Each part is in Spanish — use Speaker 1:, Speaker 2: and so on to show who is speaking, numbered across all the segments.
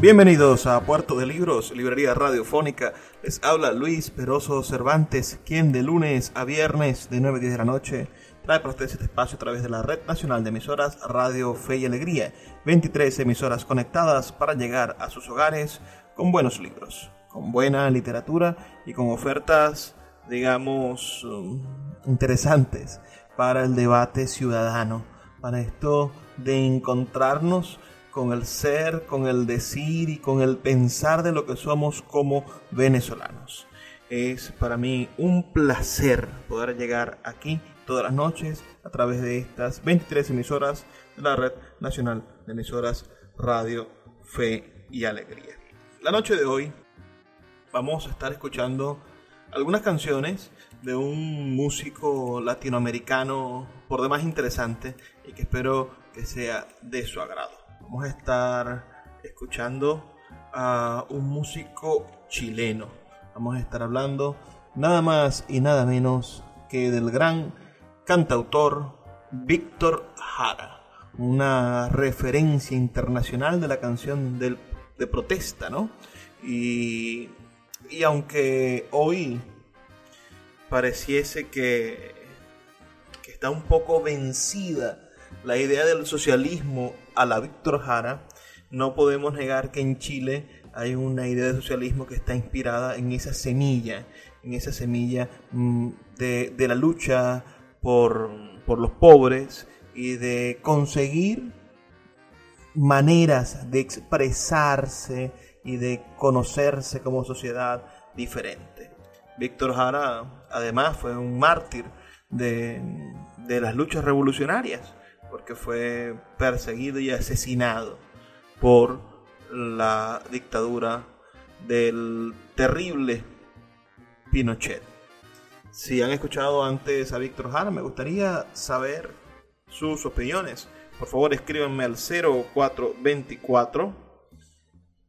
Speaker 1: Bienvenidos a Puerto de Libros, librería radiofónica. Les habla Luis Peroso Cervantes, quien de lunes a viernes de 9 a 10 de la noche trae para ustedes este espacio a través de la Red Nacional de Emisoras Radio Fe y Alegría. 23 emisoras conectadas para llegar a sus hogares con buenos libros, con buena literatura y con ofertas, digamos, um, interesantes para el debate ciudadano, para esto de encontrarnos con el ser, con el decir y con el pensar de lo que somos como venezolanos. Es para mí un placer poder llegar aquí todas las noches a través de estas 23 emisoras de la Red Nacional de Emisoras Radio Fe y Alegría. La noche de hoy vamos a estar escuchando algunas canciones de un músico latinoamericano por demás interesante y que espero que sea de su agrado vamos a estar escuchando a un músico chileno. Vamos a estar hablando nada más y nada menos que del gran cantautor Víctor Jara, una referencia internacional de la canción de protesta, ¿no? Y, y aunque hoy pareciese que, que está un poco vencida la idea del socialismo a la Víctor Jara, no podemos negar que en Chile hay una idea de socialismo que está inspirada en esa semilla, en esa semilla mm, de, la lucha por, por los pobres y de conseguir maneras de expresarse y de conocerse como sociedad diferente. Víctor Jara además fue un mártir de, de las luchas revolucionarias porque fue perseguido y asesinado por la dictadura del terrible Pinochet. Si han escuchado antes a Víctor Jara, me gustaría saber sus opiniones. Por favor, escríbanme al 0424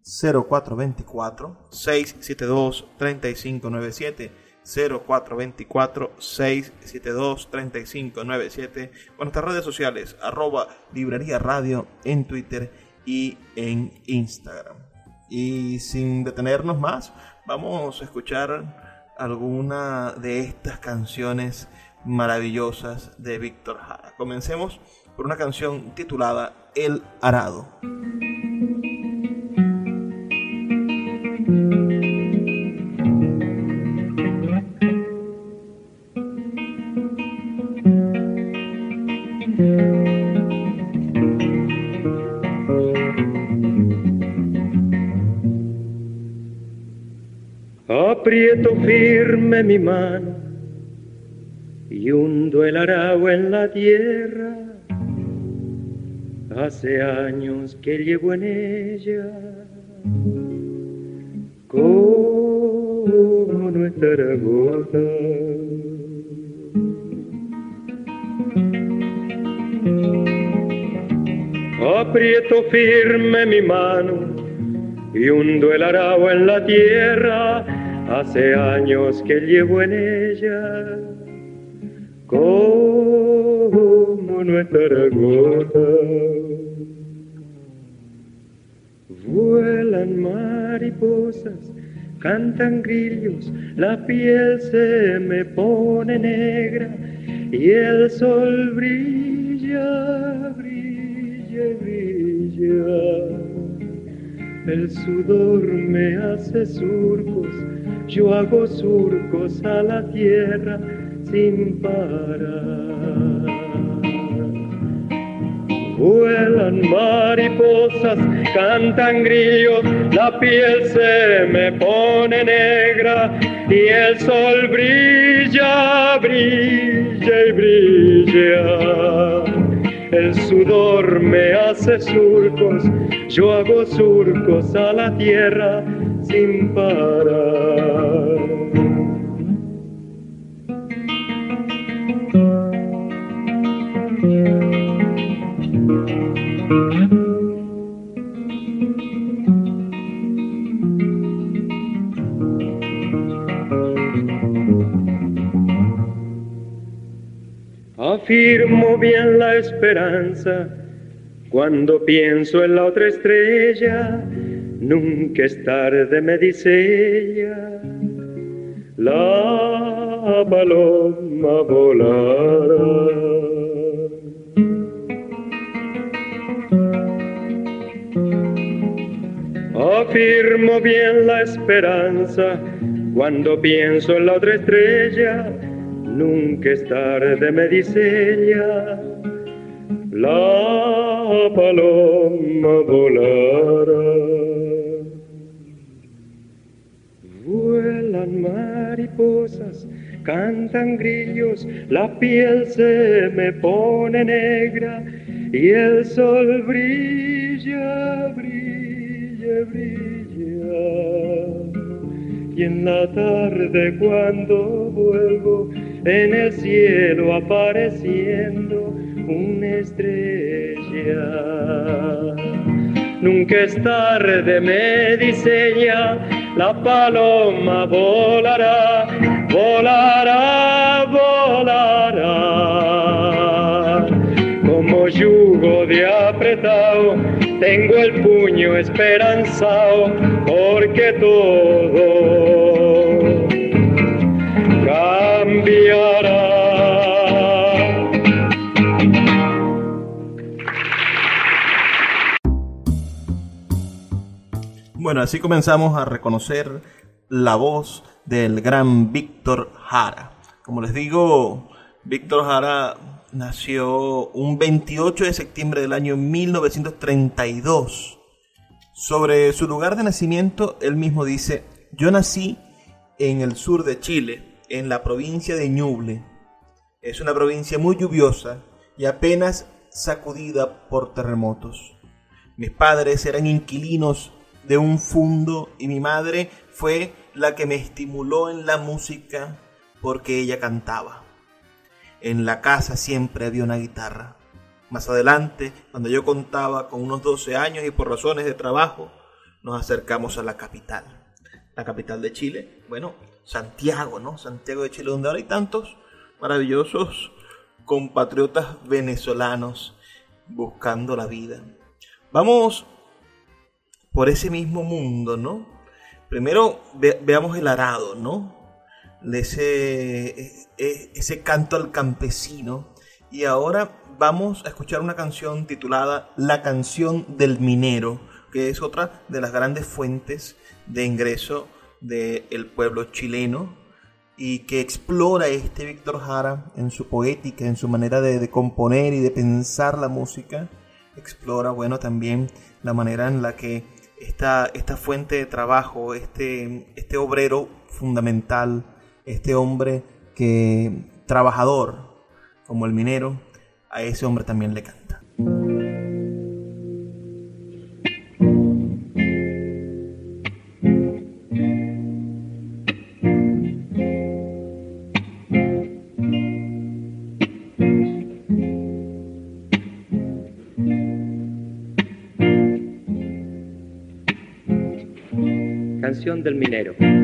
Speaker 1: 0424 672 3597 0424-672-3597 con nuestras redes sociales arroba librería radio en Twitter y en Instagram. Y sin detenernos más, vamos a escuchar alguna de estas canciones maravillosas de Víctor Jara. Comencemos por una canción titulada El Arado.
Speaker 2: Aprieto firme mi mano y hundo el arao en la tierra. Hace años que llevo en ella como nuestra gota. Aprieto firme mi mano y hundo el arao en la tierra Hace años que llevo en ella como nuestra gota. Vuelan mariposas, cantan grillos, la piel se me pone negra y el sol brilla, brilla, brilla El sudor me hace surcos, yo hago surcos a la tierra sin parar. Vuelan mariposas, cantan grillos, la piel se me pone negra y el sol brilla, brilla y brilla. El sudor me hace surcos, yo hago surcos a la tierra sin parar. Afirmo bien la esperanza cuando pienso en la otra estrella, nunca es tarde, me dice ella, la paloma volará. Afirmo bien la esperanza cuando pienso en la otra estrella, nunca es tarde, me dice ella, la paloma volará. Vuelan mariposas, cantan grillos, la piel se me pone negra y el sol brilla, brilla, brilla. Y en la tarde cuando vuelvo, en el cielo apareciendo, una estrella. Nunca es tarde, me dice ella, la paloma volará, volará, volará. Como yugo de apretado, tengo el puño esperanzado, porque todo
Speaker 1: Bueno, así comenzamos a reconocer la voz del gran Víctor Jara. Como les digo, Víctor Jara nació un 28 de septiembre del año 1932. Sobre su lugar de nacimiento, él mismo dice, yo nací en el sur de Chile, en la provincia de Ñuble. Es una provincia muy lluviosa y apenas sacudida por terremotos. Mis padres eran inquilinos de un fundo y mi madre fue la que me estimuló en la música porque ella cantaba. En la casa siempre había una guitarra. Más adelante, cuando yo contaba con unos 12 años y por razones de trabajo, nos acercamos a la capital. La capital de Chile, bueno, Santiago, ¿no? Santiago de Chile, donde ahora hay tantos maravillosos compatriotas venezolanos buscando la vida. Vamos por ese mismo mundo, ¿no? Primero veamos el arado, ¿no? Ese, e, e, ese canto al campesino. Y ahora vamos a escuchar una canción titulada La canción del minero, que es otra de las grandes fuentes de ingreso del pueblo chileno y que explora este Víctor Jara en su poética, en su manera de, de componer y de pensar la música. Explora, bueno, también la manera en la que esta, esta fuente de trabajo, este, este obrero fundamental, este hombre que trabajador como el minero, a ese hombre también le canta.
Speaker 2: Del minero.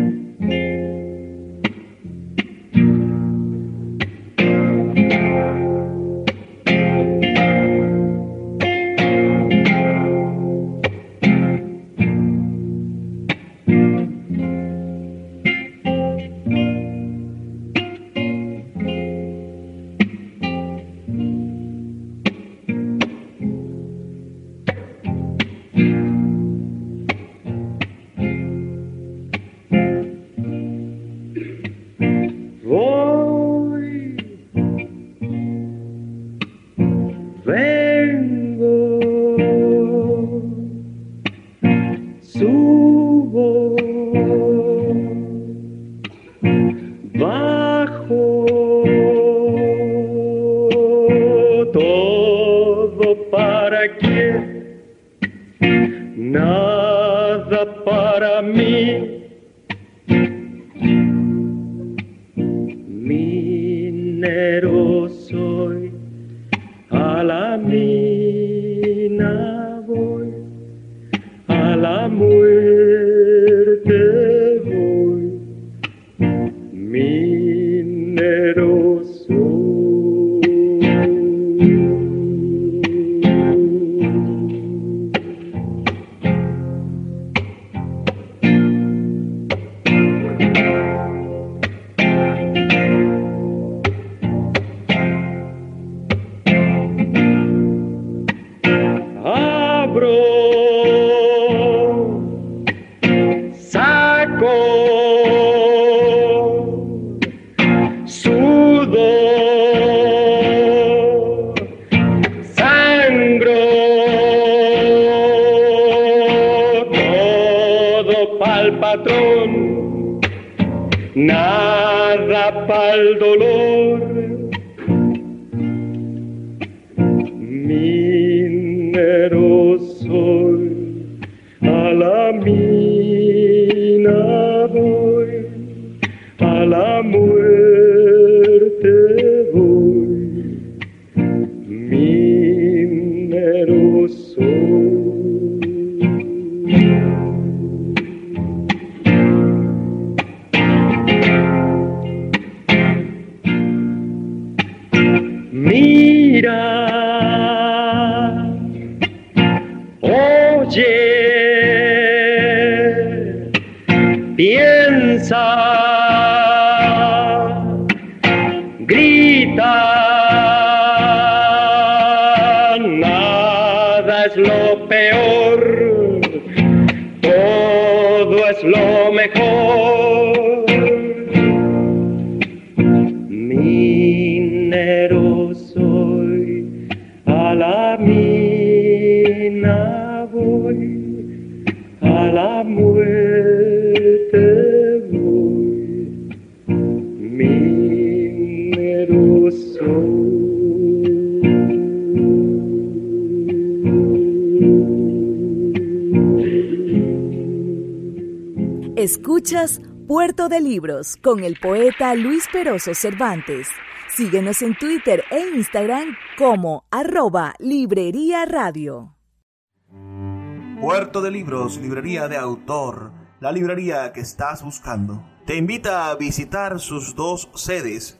Speaker 3: Escuchas De Libros con el poeta Luis Peroso Cervantes. Síguenos en Twitter e Instagram como arroba Librería Radio.
Speaker 1: Puerto de Libros, librería de autor, la librería que estás buscando. Te invita a visitar sus dos sedes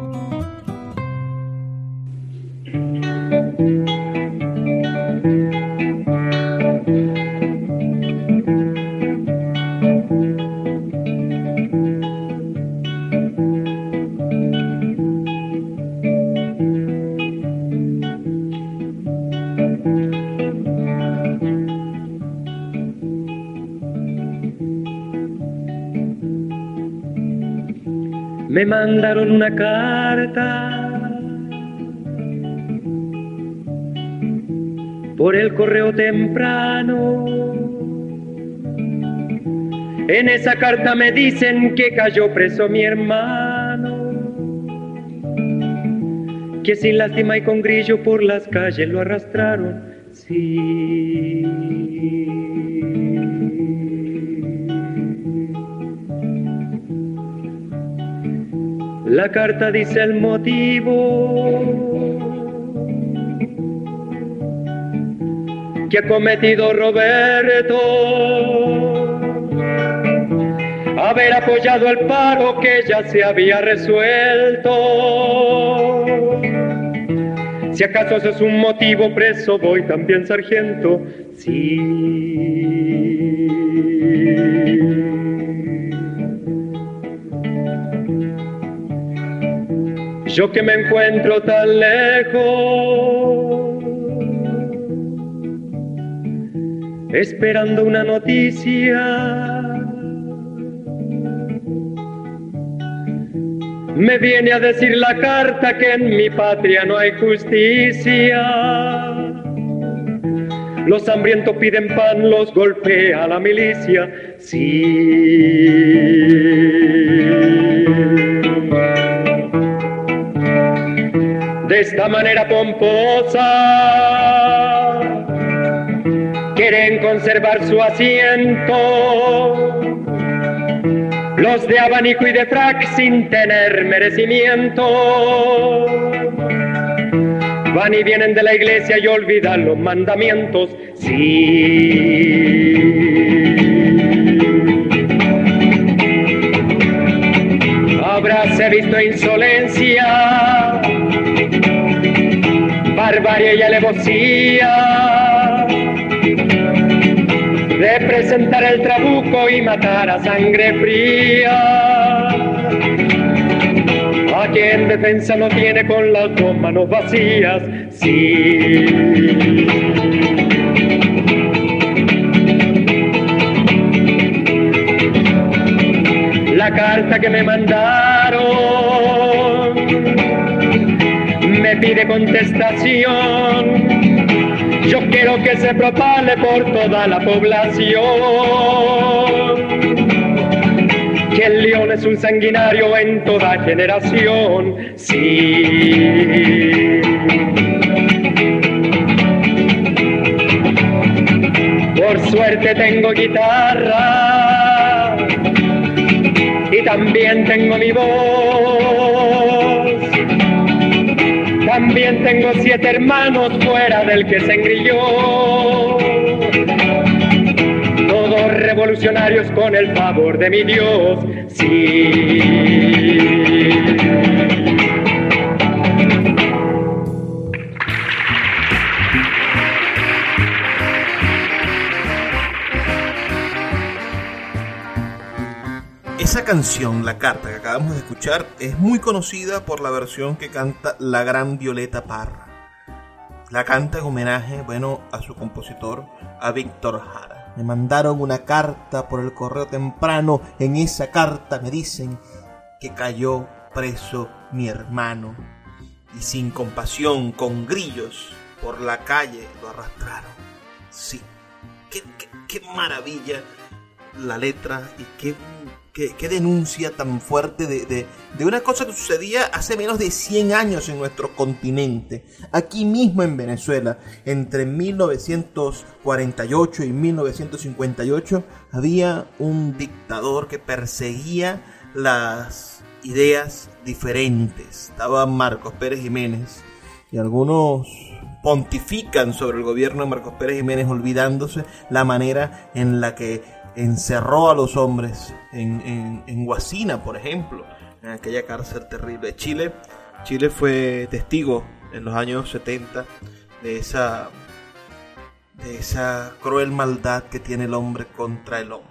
Speaker 2: Mandaron una carta por el correo temprano. En esa carta me dicen que cayó preso mi hermano, que sin lástima y con grillo por las calles lo arrastraron. Sí. La carta dice el motivo que ha cometido Roberto haber apoyado el paro que ya se había resuelto. Si acaso eso es un motivo preso, voy también, sargento. Sí. Yo que me encuentro tan lejos, esperando una noticia. Me viene a decir la carta que en mi patria no hay justicia. Los hambrientos piden pan, los golpea la milicia. Sí. De esta manera pomposa. Quieren conservar su asiento. Los de abanico y de frac sin tener merecimiento. Van y vienen de la iglesia y olvidan los mandamientos. Sí. Habráse visto insolencia barbarie y alevosía de presentar el trabuco y matar a sangre fría. A quien defensa no tiene con las dos manos vacías, sí. La carta que me mandaron pide contestación. Yo quiero que se propale por toda la población. Que el león es un sanguinario en toda generación. Sí. Por suerte tengo guitarra y también tengo mi voz también tengo siete hermanos fuera del que se engrilló. Todos revolucionarios con el favor de mi Dios, sí.
Speaker 1: Canción, La Carta, que acabamos de escuchar, es muy conocida por la versión que canta la gran Violeta Parra. La canta en homenaje, bueno, a su compositor, a Víctor Jara. Me mandaron una carta por el correo temprano. En esa carta me dicen que cayó preso mi hermano. Y sin compasión, con grillos, por la calle lo arrastraron. Sí, qué, qué, qué maravilla la letra y qué qué, denuncia tan fuerte de, una cosa que sucedía hace menos de 100 años en nuestro continente, aquí mismo en Venezuela, entre 1948 y 1958, había un dictador que perseguía las ideas diferentes. Estaba Marcos Pérez Jiménez y algunos pontifican sobre el gobierno de Marcos Pérez Jiménez olvidándose la manera en la que encerró a los hombres en, en, Guasina, por ejemplo, en aquella cárcel terrible. Chile, Chile fue testigo en los años 70 de esa, de esa cruel maldad que tiene el hombre contra el hombre.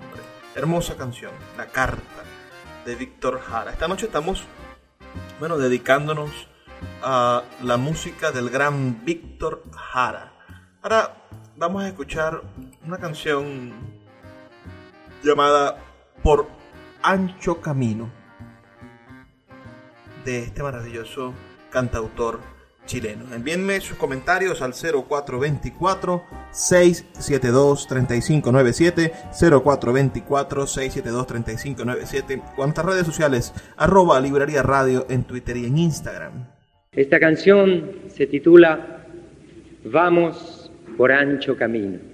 Speaker 1: Hermosa canción, La Carta de Víctor Jara. Esta noche estamos, bueno, dedicándonos a la música del gran Víctor Jara. Ahora vamos a escuchar una canción llamada Por Ancho Camino de este maravilloso cantautor chileno. Envíenme sus comentarios al 0424 672 3597 0424 672 3597 cuantas redes sociales arroba librería radio en Twitter y en Instagram.
Speaker 2: Esta canción se titula Vamos por ancho camino.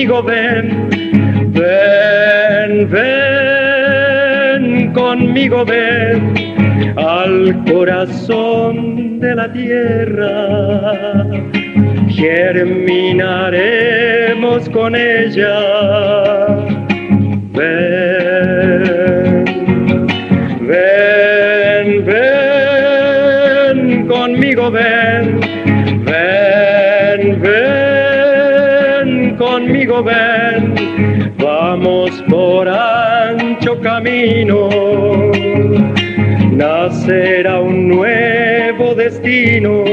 Speaker 2: Conmigo ven, ven, ven, conmigo ven al corazón de la tierra. Germinaremos con ella. Ven, vamos por ancho camino nacerá un nuevo destino.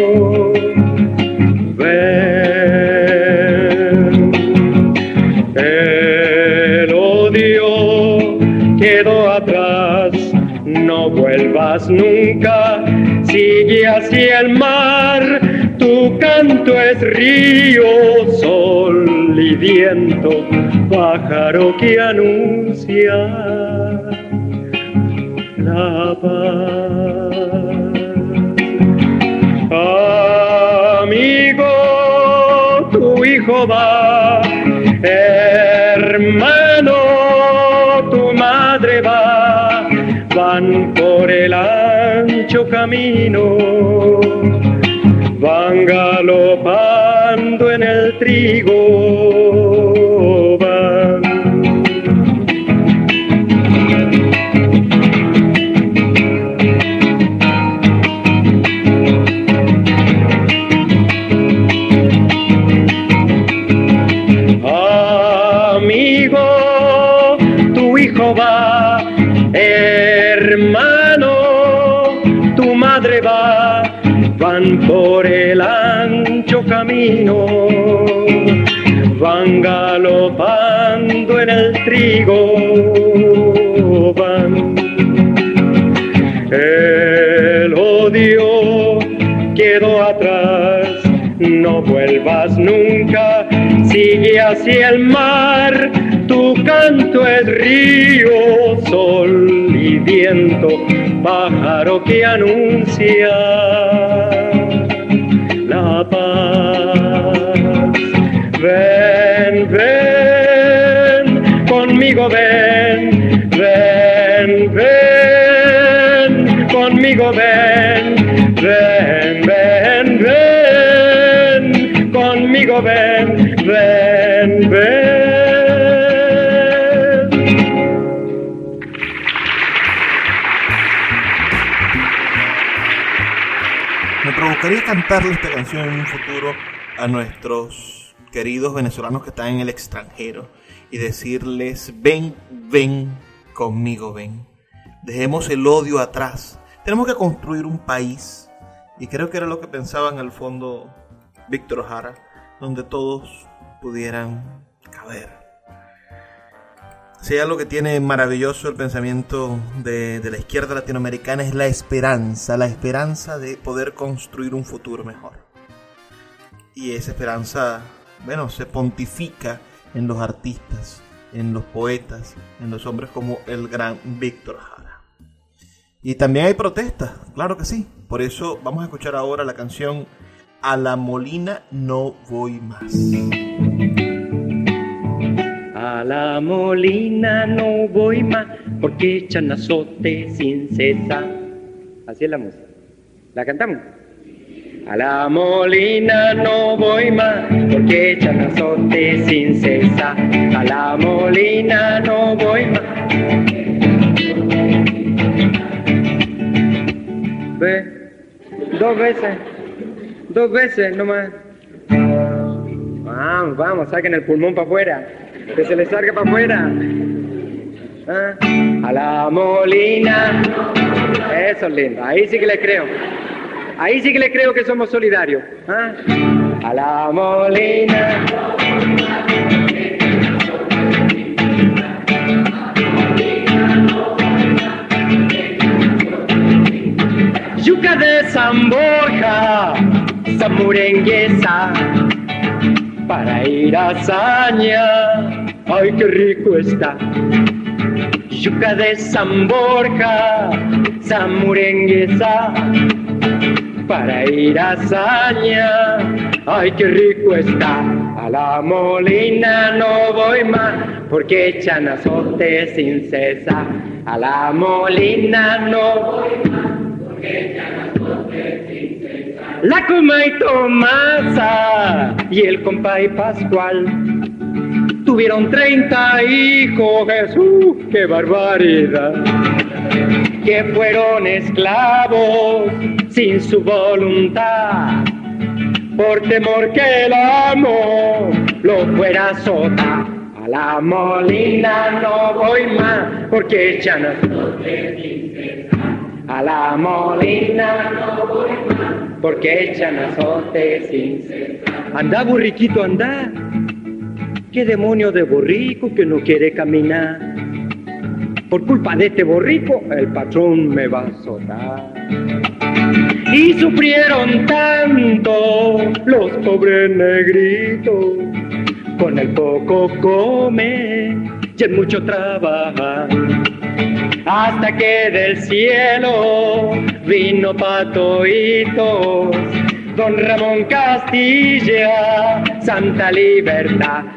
Speaker 2: El odio quedó atrás, no vuelvas nunca, sigue hacia el mar, tu canto es río, sol y viento, pájaro que anuncia Amigo, tu hijo va, hermano, tu madre va, van por el ancho camino, van galopando en el trigo, El odio quedó atrás, no vuelvas nunca, sigue hacia el mar, tu canto es río, sol y viento, pájaro que anuncia
Speaker 1: Provocaría cantarle esta canción en un futuro a nuestros queridos venezolanos que están en el extranjero y decirles, ven, ven conmigo, ven. Dejemos el odio atrás. Tenemos que construir un país, y creo que era lo que pensaba en el fondo Víctor Jara, donde todos pudieran caber. Sea lo que tiene maravilloso el pensamiento de, de la izquierda latinoamericana es la esperanza, la esperanza de poder construir un futuro mejor y esa esperanza, bueno, se pontifica en los artistas, en los poetas, en los hombres como el gran Víctor Jara. Y también hay protestas, claro que sí. Por eso vamos a escuchar ahora la canción A la Molina no voy más.
Speaker 2: A la Molina no voy más porque echan azote sin cesar. Así es la música. ¿La cantamos? A la molina no voy más, porque echan azote sin cesar. A la molina no voy más. Ve, dos veces, dos veces nomás. Vamos, vamos, saquen el pulmón para afuera, que se le salga para afuera. ¿Ah? A la molina. Eso es lindo, ahí sí que le creo. Ahí sí que le creo que somos solidarios. ¿ah? A la molina. Yuca de San Borja, zamurenguesa, para ir a Saña, ay qué rico está. Yuca de San Borja, zamurenguesa, para ir a Saña. Ay, qué rico está A la molina no voy más porque echan azote sin cesar. A la molina no voy más porque echan azote sin cesar. La coma y Tomasa y el compay Pascual tuvieron 30 hijos, Jesús, qué barbaridad. Que fueron esclavos sin su voluntad por temor que el amo lo fuera sota. A la molina no voy más, porque echan cesar. A la molina no voy más, porque echan azote sin cesar. Anda, burriquito, anda. ¿Qué demonio de borrico que no quiere caminar? Por culpa de este borrico, el patrón me va a azotar y sufrieron tanto los pobres negritos. Con el poco come y en mucho trabaja. Hasta que del cielo vino patoitos, don Ramón Castilla, Santa Libertad.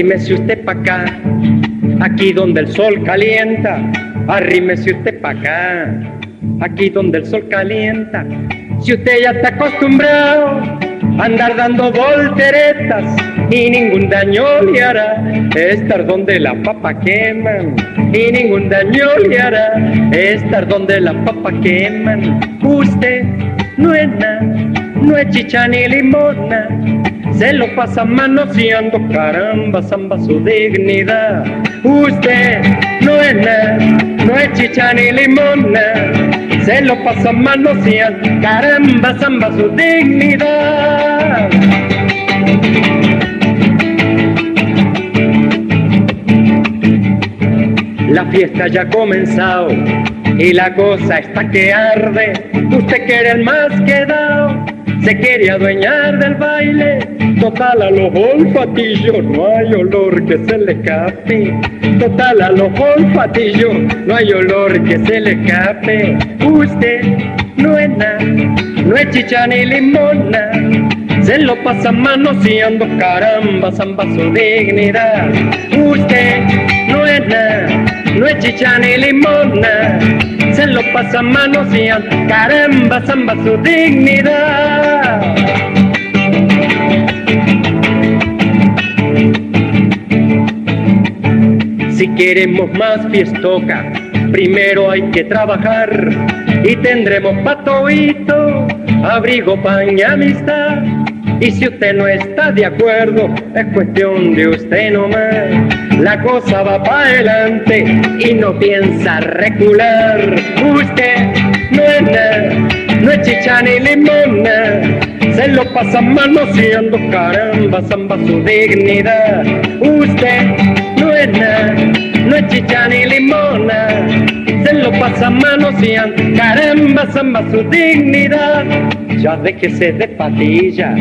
Speaker 2: Arrímese usted pa' acá, aquí donde el sol calienta. Arrímese usted pa' acá, aquí donde el sol calienta. Si usted ya está acostumbrado a andar dando volteretas y ningún daño le hará estar donde la papa queman y ningún daño le hará estar donde la papa queman. Usted no es nada, no es chicha ni limona se lo pasa manoseando, caramba, zamba su dignidad. Usted no es nada, no es chicha ni limona, se lo pasa manoseando, caramba, zamba su dignidad. La fiesta ya ha comenzado y la cosa está que arde. Usted quiere el más quedado se quiere adueñar del baile. Total a los olfatillos no hay olor que se le escape. Total a los olfatillos no hay olor que se le escape. Usted no es nada, no es chicha ni limona. Se lo pasa manoseando, caramba, zamba su dignidad. Usted no es nada, no es chicha ni limona se lo pasa manoseando, caramba, zamba su dignidad. Si queremos más fiestoca, primero hay que trabajar y tendremos patoito, abrigo, pan y amistad. Y si usted no está de acuerdo, es cuestión de usted nomás. La cosa va para adelante y no piensa recular. Usted no es nada, no es chicha ni limona. Se lo pasa manoseando, caramba, zamba su dignidad. Usted no es chicha ni limona. Se lo pasa manoseando, caramba, zamba su dignidad. Ya déjese de patilla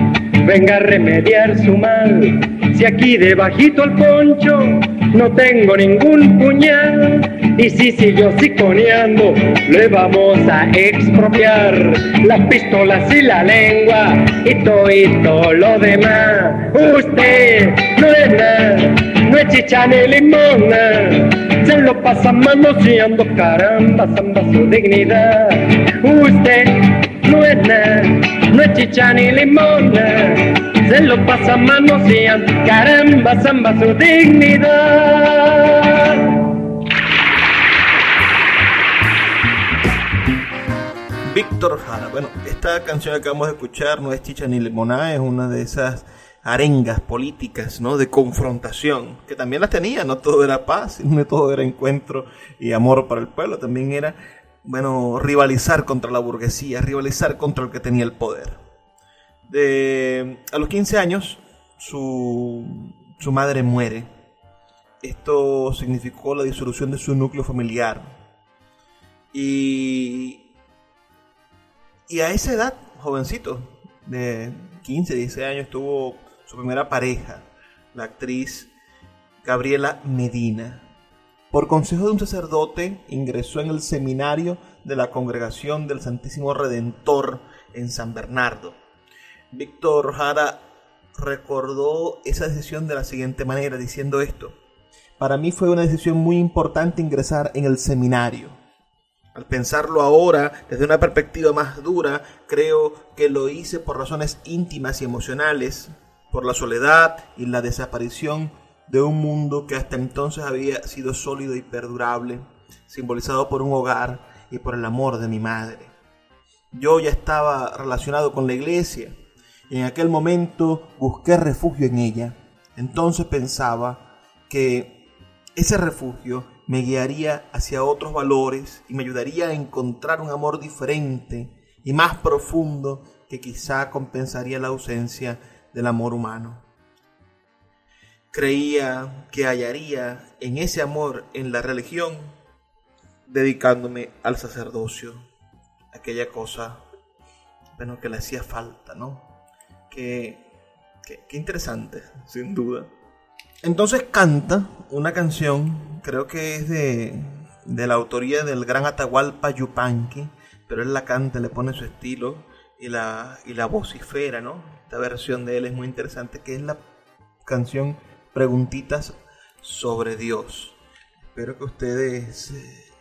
Speaker 2: venga a remediar su mal. Si aquí debajito el poncho no tengo ningún puñal, y si siguió siconeando, le vamos a expropiar las pistolas y la lengua y todo y todo lo demás. Usted no es nada, no es chicha ni limona, se lo pasa manoseando, caramba, zamba su dignidad. Usted no es no es chicha ni limona, se lo pasa manoseando, caramba, zamba su dignidad.
Speaker 1: Víctor Jara, bueno, esta canción que acabamos de escuchar no es chicha ni limonada, es una de esas arengas políticas, ¿no? De confrontación, que también las tenía, no todo era paz, no todo era encuentro y amor para el pueblo, también era, bueno, rivalizar contra la burguesía, rivalizar contra el que tenía el poder. De, a los 15 años, su, su madre muere. Esto significó la disolución de su núcleo familiar. Y, y a esa edad, jovencito, de 15, 16 años, tuvo su primera pareja, la actriz Gabriela Medina. Por consejo de un sacerdote, ingresó en el seminario de la Congregación del Santísimo Redentor en San Bernardo. Víctor Jara recordó esa decisión de la siguiente manera, diciendo esto. Para mí fue una decisión muy importante ingresar en el seminario. Al pensarlo ahora, desde una perspectiva más dura, creo que lo hice por razones íntimas y emocionales, por la soledad y la desaparición de un mundo que hasta entonces había sido sólido y perdurable, simbolizado por un hogar y por el amor de mi madre. Yo ya estaba relacionado con la iglesia y en aquel momento busqué refugio en ella. Entonces pensaba que ese refugio me guiaría hacia otros valores y me ayudaría a encontrar un amor diferente y más profundo que quizá compensaría la ausencia del amor humano. Creía que hallaría en ese amor en la religión dedicándome al sacerdocio, aquella cosa bueno, que le hacía falta, ¿no? Que, interesante, sin duda. Entonces canta una canción, creo que es de, de la autoría del gran Atahualpa Yupanqui, pero él la canta, le pone su estilo y la, y la vocifera, ¿no? Esta versión de él es muy interesante, que es la canción Preguntitas sobre Dios. Espero que ustedes, eh,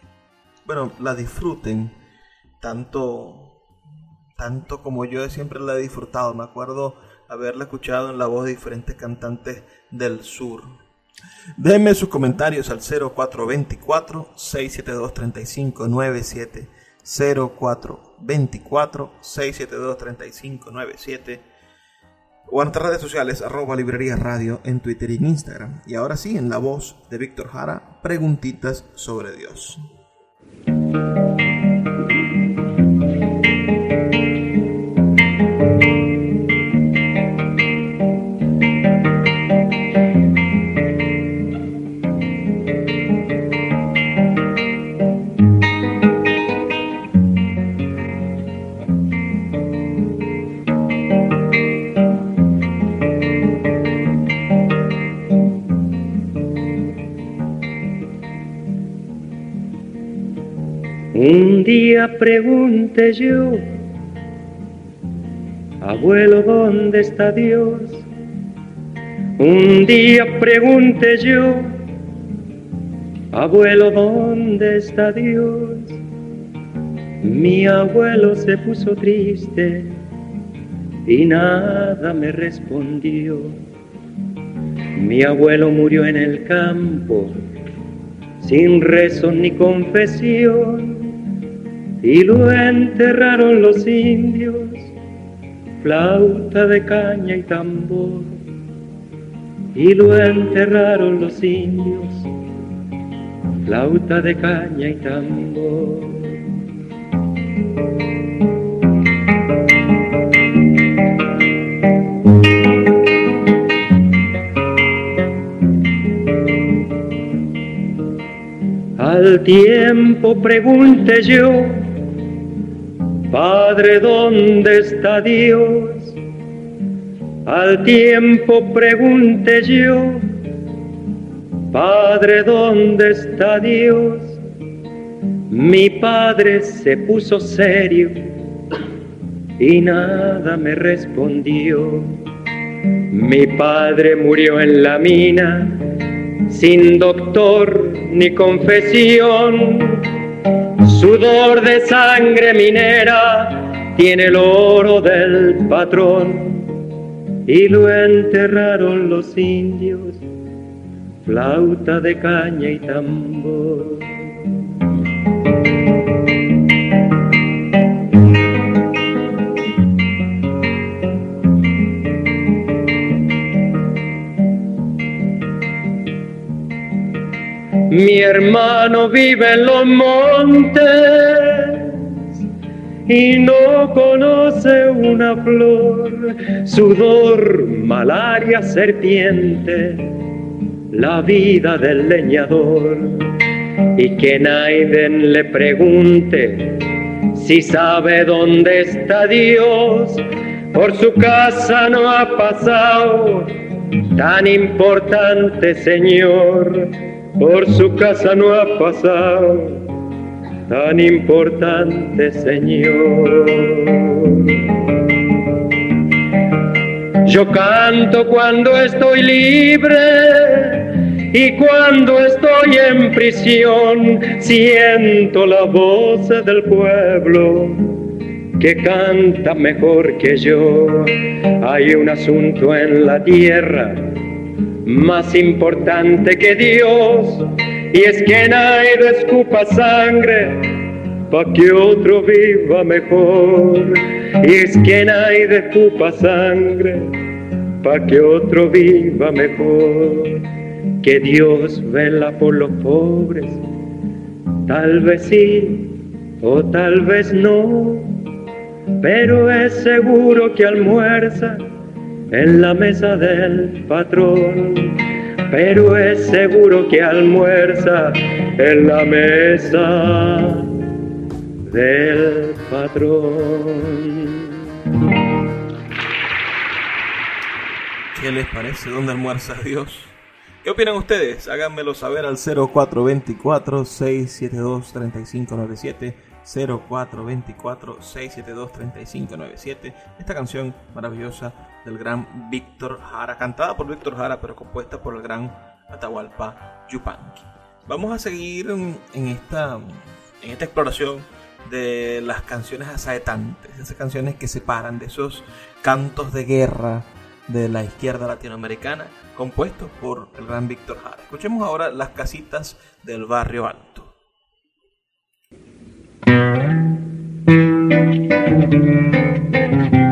Speaker 1: bueno, la disfruten tanto, tanto como yo siempre la he disfrutado. Me acuerdo haberla escuchado en la voz de diferentes cantantes del sur. Déjenme sus comentarios al 0424 672 o en nuestras redes sociales arroba librería radio en Twitter y en Instagram. Y ahora sí, en la voz de Víctor Jara, preguntitas sobre Dios.
Speaker 2: Un día pregunté yo, abuelo, ¿dónde está Dios? Un día pregunté yo, abuelo, ¿dónde está Dios? Mi abuelo se puso triste y nada me respondió. Mi abuelo murió en el campo sin rezo ni confesión y lo enterraron los indios, flauta de caña y tambor, y lo enterraron los indios, flauta de caña y tambor. Al tiempo pregunté yo, Padre, ¿dónde está Dios? Al tiempo pregunté yo, Padre, ¿dónde está Dios? Mi padre se puso serio y nada me respondió. Mi padre murió en la mina sin doctor ni confesión Sudor de sangre minera tiene el oro del patrón y lo enterraron los indios, flauta de caña y tambor. Mi hermano vive en los montes y no conoce una flor, sudor, malaria, serpiente, la vida del leñador. Y que Naiden le pregunte si sabe dónde está Dios, por su casa no ha pasado tan importante Señor, por su casa no ha pasado tan importante Señor. Yo canto cuando estoy libre y cuando estoy en prisión, siento la voz del pueblo que canta mejor que yo. Hay un asunto en la tierra más importante que Dios, y es que nadie escupa sangre pa' que otro viva mejor. Y es que nadie escupa sangre pa' que otro viva mejor. Que Dios vela por los pobres, tal vez sí o tal vez no pero es seguro que almuerza en la mesa del patrón. Pero es seguro que almuerza en la mesa del patrón.
Speaker 1: ¿Qué les parece? ¿Dónde almuerza Dios? ¿Qué opinan ustedes? Háganmelo saber al 0424 672 3597 0424-672-3597. Esta canción maravillosa del gran Víctor Jara, cantada por Víctor Jara, pero compuesta por el gran Atahualpa Yupanqui. Vamos a seguir en, esta, en esta exploración de las canciones asaetantes, esas canciones que se paran de esos cantos de guerra de la izquierda latinoamericana, compuestos por el gran Víctor Jara. Escuchemos ahora las casitas del barrio alto.
Speaker 2: Las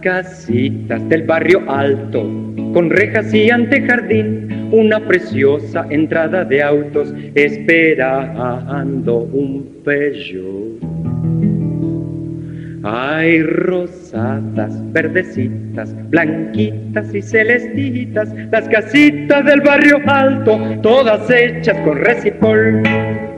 Speaker 2: casitas del barrio alto, con rejas y antejardín, una preciosa entrada de autos esperando un Peugeot. Hay rosadas, verdecitas, blanquitas y celestitas, las casitas del barrio alto, todas hechas con recipol.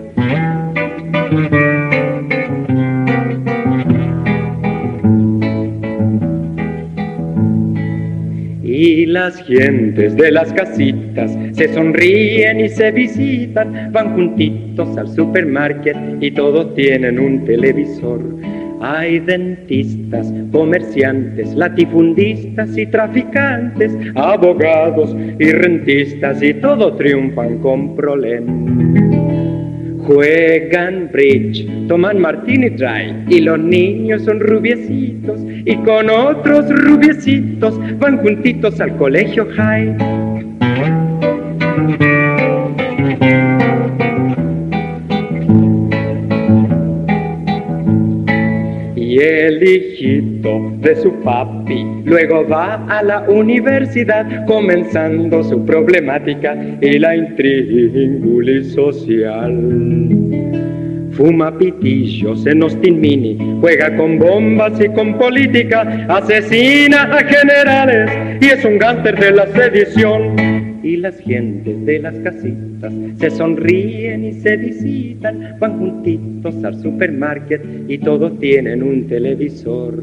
Speaker 2: Y las gentes de las casitas se sonríen y se visitan, van juntitos al supermarket y todos tienen un televisor. Hay dentistas, comerciantes, latifundistas y traficantes, abogados y rentistas y todos triunfan con problemas. Juegan bridge, toman martini dry y los niños son rubiecitos y con otros rubiecitos van juntitos al colegio high. El hijito de su papi luego va a la universidad comenzando su problemática y la intríngulis social. Fuma pitillos en Austin Mini, juega con bombas y con política, asesina a generales y es un gánster de la sedición y las gentes de las casitas se sonríen y se visitan, van juntitos al supermarket y todos tienen un televisor.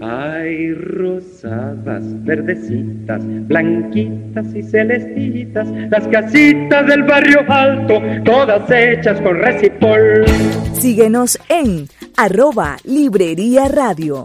Speaker 2: Hay rosadas, verdecitas, blanquitas y celestitas, las casitas del barrio alto, todas hechas con recipol.
Speaker 3: Síguenos en arroba Librería Radio.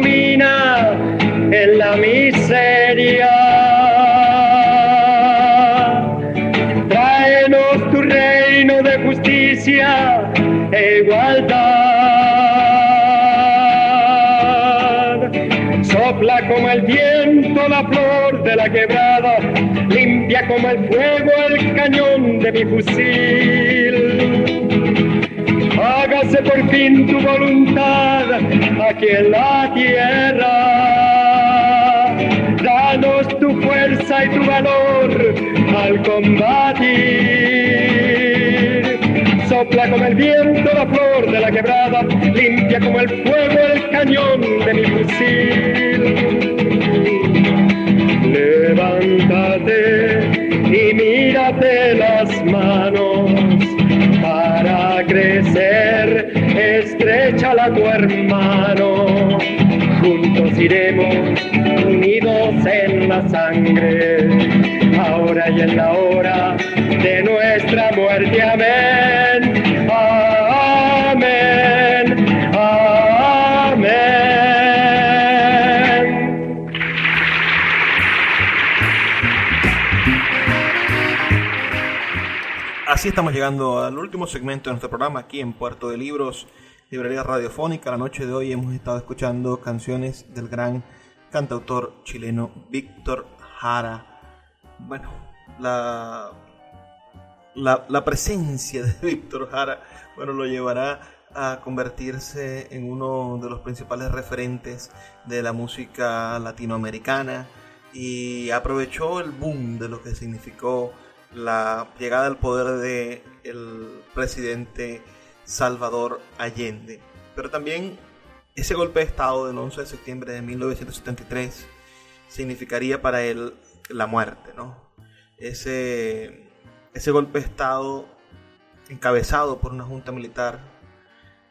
Speaker 2: domina en la miseria. Tráenos tu reino de justicia e igualdad. Sopla como el viento la flor de la quebrada limpia como el fuego el cañón de mi fusil. Hágase por fin tu voluntad aquí en la tierra. Danos tu fuerza y tu valor al combatir. Sopla como el viento iremos unidos en la sangre, ahora y en la hora de nuestra muerte, amén, amén.
Speaker 1: Así estamos llegando al último segmento de nuestro programa aquí en Puerto de Libros, Librería Radiofónica. La noche de hoy hemos estado escuchando canciones del gran cantautor chileno Víctor Jara. Bueno, la, la, presencia de Víctor Jara bueno, lo llevará a convertirse en uno de los principales referentes de la música latinoamericana y aprovechó el boom de lo que significó la llegada al poder de el presidente Salvador Allende. Pero también ese golpe de Estado del 11 de septiembre de 1973 significaría para él la muerte, ¿no? Ese, ese golpe de Estado encabezado por una junta militar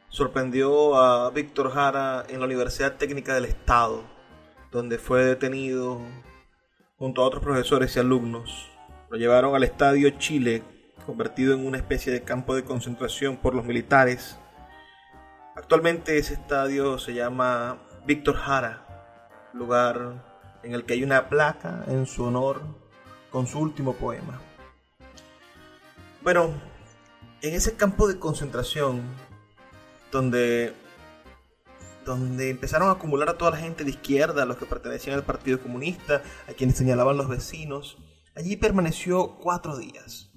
Speaker 1: sorprendió a Víctor Jara en la Universidad Técnica del Estado, donde fue detenido junto a otros profesores y alumnos. Lo llevaron al Estadio Chile, convertido en una especie de campo de concentración por los militares. Actualmente ese estadio se llama Víctor Jara, lugar en el que hay una placa en su honor con su último poema. Bueno, en ese campo de concentración, donde, donde empezaron a acumular a toda la gente de izquierda, los que pertenecían al Partido Comunista, a quienes señalaban los vecinos, allí permaneció cuatro días.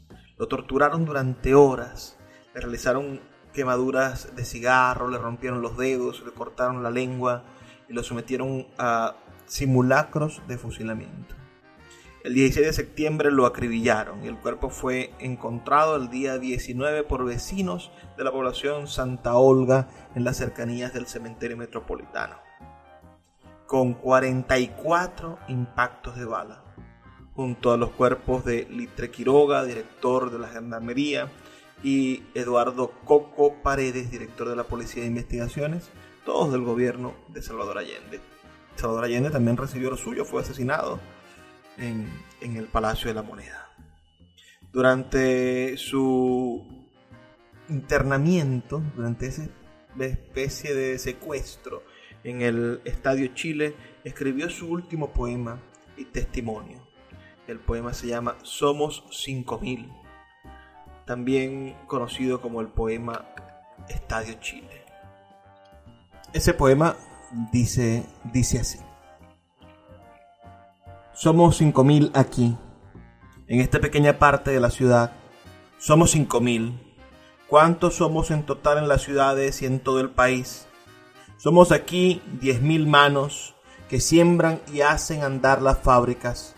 Speaker 1: Lo torturaron durante horas, le realizaron quemaduras de cigarro, le rompieron los dedos, le cortaron la lengua y lo sometieron a simulacros de fusilamiento. El 16 de septiembre lo acribillaron y el cuerpo fue encontrado el día 19 por vecinos de la población Santa Olga en las cercanías del cementerio metropolitano, con 44 impactos de bala, junto a los cuerpos de Litre Quiroga, director de la Gendarmería, y Eduardo Coco Paredes, director de la Policía de Investigaciones, todos del gobierno de Salvador Allende. Salvador Allende también recibió lo suyo, fue asesinado en, el Palacio de la Moneda. Durante su internamiento, durante esa especie de secuestro en el Estadio Chile, escribió su último poema y testimonio. El poema se llama Somos 5000, también conocido como el poema Estadio Chile. Ese poema dice, dice así. Somos 5.000 aquí, en esta pequeña parte de la ciudad. Somos 5.000. ¿Cuántos somos en total en las ciudades y en todo el país? Somos aquí 10.000 manos que siembran y hacen andar las fábricas.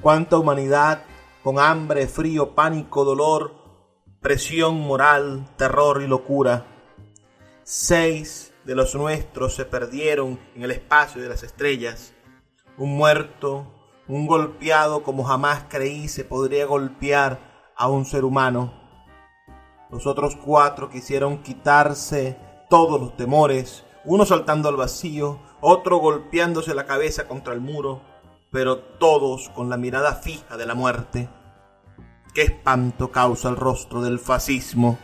Speaker 1: ¿Cuánta humanidad con hambre, frío, pánico, dolor, presión moral, terror y locura? Seis de los nuestros se perdieron en el espacio de las estrellas. Un muerto, un golpeado como jamás creí se podría golpear a un ser humano. Los otros cuatro quisieron quitarse todos los temores, uno saltando al vacío, otro golpeándose la cabeza contra el muro, pero todos con la mirada fija de la muerte. Qué espanto causa el rostro del fascismo.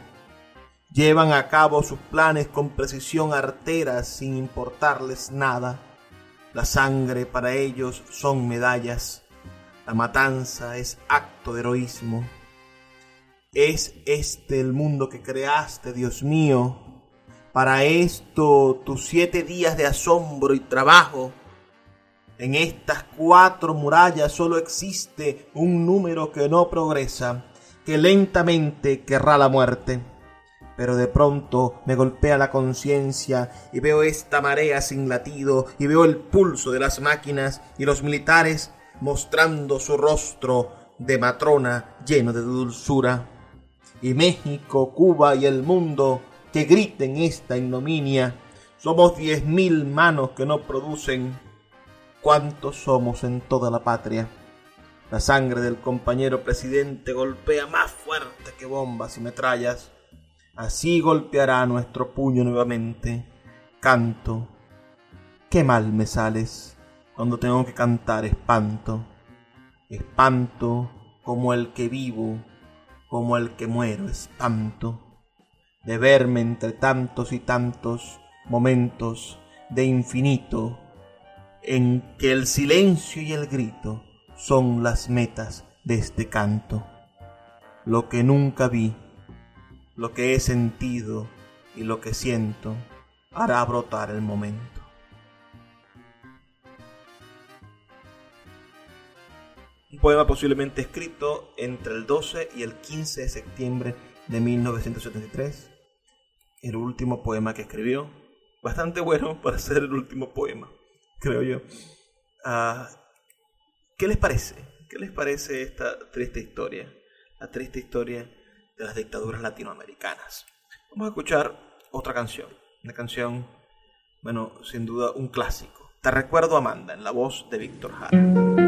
Speaker 1: Llevan a cabo sus planes con precisión artera sin importarles nada la sangre para ellos son medallas. La matanza es acto de heroísmo. Es este el mundo que creaste, Dios mío. Para esto tus siete días de asombro y trabajo. En estas cuatro murallas solo existe un número que no progresa, que lentamente querrá la muerte pero de pronto me golpea la conciencia y veo esta marea sin latido y veo el pulso de las máquinas y los militares mostrando su rostro de matrona lleno de dulzura. Y México, Cuba y el mundo que griten esta ignominia. Somos diez mil manos que no producen. ¿Cuántos somos en toda la patria? La sangre del compañero presidente golpea más fuerte que bombas y metrallas. Así golpeará nuestro puño nuevamente. Canto. Qué mal me sales cuando tengo que cantar espanto. Espanto como el que vivo, como el que muero, espanto. De verme entre tantos y tantos momentos de infinito en que el silencio y el grito son las metas de este canto. Lo que nunca vi lo que he sentido y lo que siento hará brotar el momento. Un poema posiblemente escrito entre el 12 y el 15 de septiembre de 1973. El último poema que escribió. Bastante bueno para ser el último poema, creo yo. Ah, ¿Qué les parece? ¿Qué les parece esta triste historia? La triste historia de las dictaduras latinoamericanas. Vamos a escuchar otra canción, una canción, bueno, sin duda un clásico. Te recuerdo Amanda, en la voz de Víctor Jara.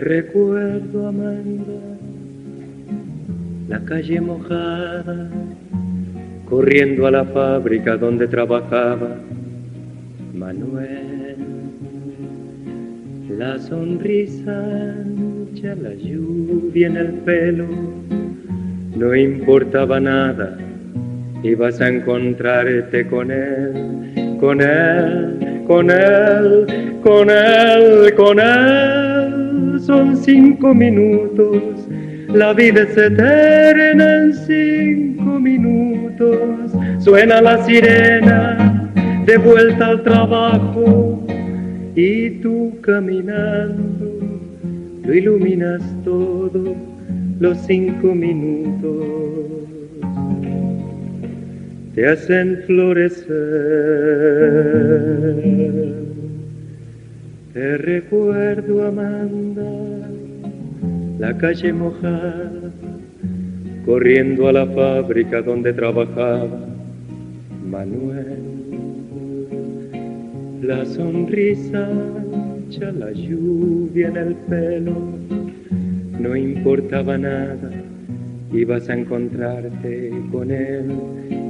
Speaker 2: Recuerdo, Amanda, la calle mojada, corriendo a la fábrica donde trabajaba Manuel. La sonrisa ancha, la lluvia en el pelo, no importaba nada, ibas a encontrarte con él, con él, con él, con él, con él. Son cinco minutos, la vida es eterna en cinco minutos. Suena la sirena, de vuelta al trabajo, y tú caminando, lo iluminas todo los cinco minutos te hacen florecer. Te recuerdo, Amanda, la calle mojada, corriendo a la fábrica donde trabajaba Manuel. La sonrisa ancha, la lluvia en el pelo, no importaba nada, ibas a encontrarte con él,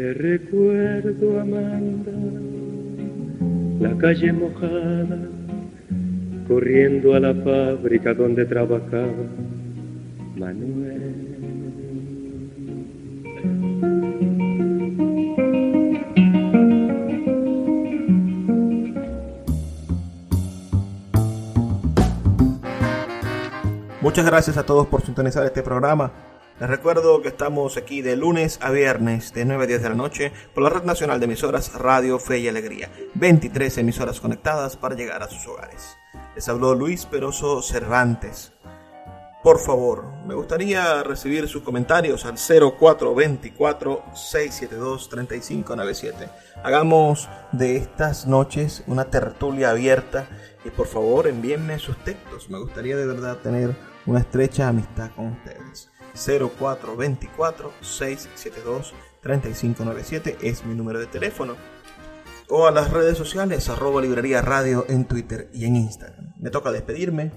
Speaker 2: Te recuerdo, Amanda, la calle mojada, corriendo a la fábrica donde trabajaba Manuel.
Speaker 1: Muchas gracias a todos por sintonizar este programa. Les recuerdo que estamos aquí de lunes a viernes de 9 a 10 de la noche por la Red Nacional de Emisoras Radio Fe y Alegría. 23 emisoras conectadas para llegar a sus hogares. Les habló Luis Peroso Cervantes. Por favor, me gustaría recibir sus comentarios al 0424-672-3597. Hagamos de estas noches una tertulia abierta y por favor envíenme sus textos. Me gustaría de verdad tener una estrecha amistad con ustedes. 0424-672-3597 es mi número de teléfono. O a las redes sociales, arroba librería radio en Twitter y en Instagram. Me toca despedirme.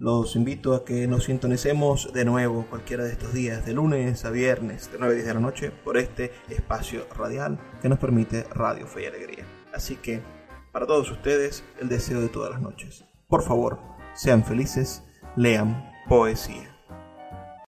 Speaker 1: Los invito a que nos sintonicemos de nuevo cualquiera de estos días, de lunes a viernes, de 9 a 10 de la noche, por este espacio radial que nos permite Radio Fe y Alegría. Así que, para todos ustedes, el deseo de todas las noches. Por favor, sean felices, lean poesía.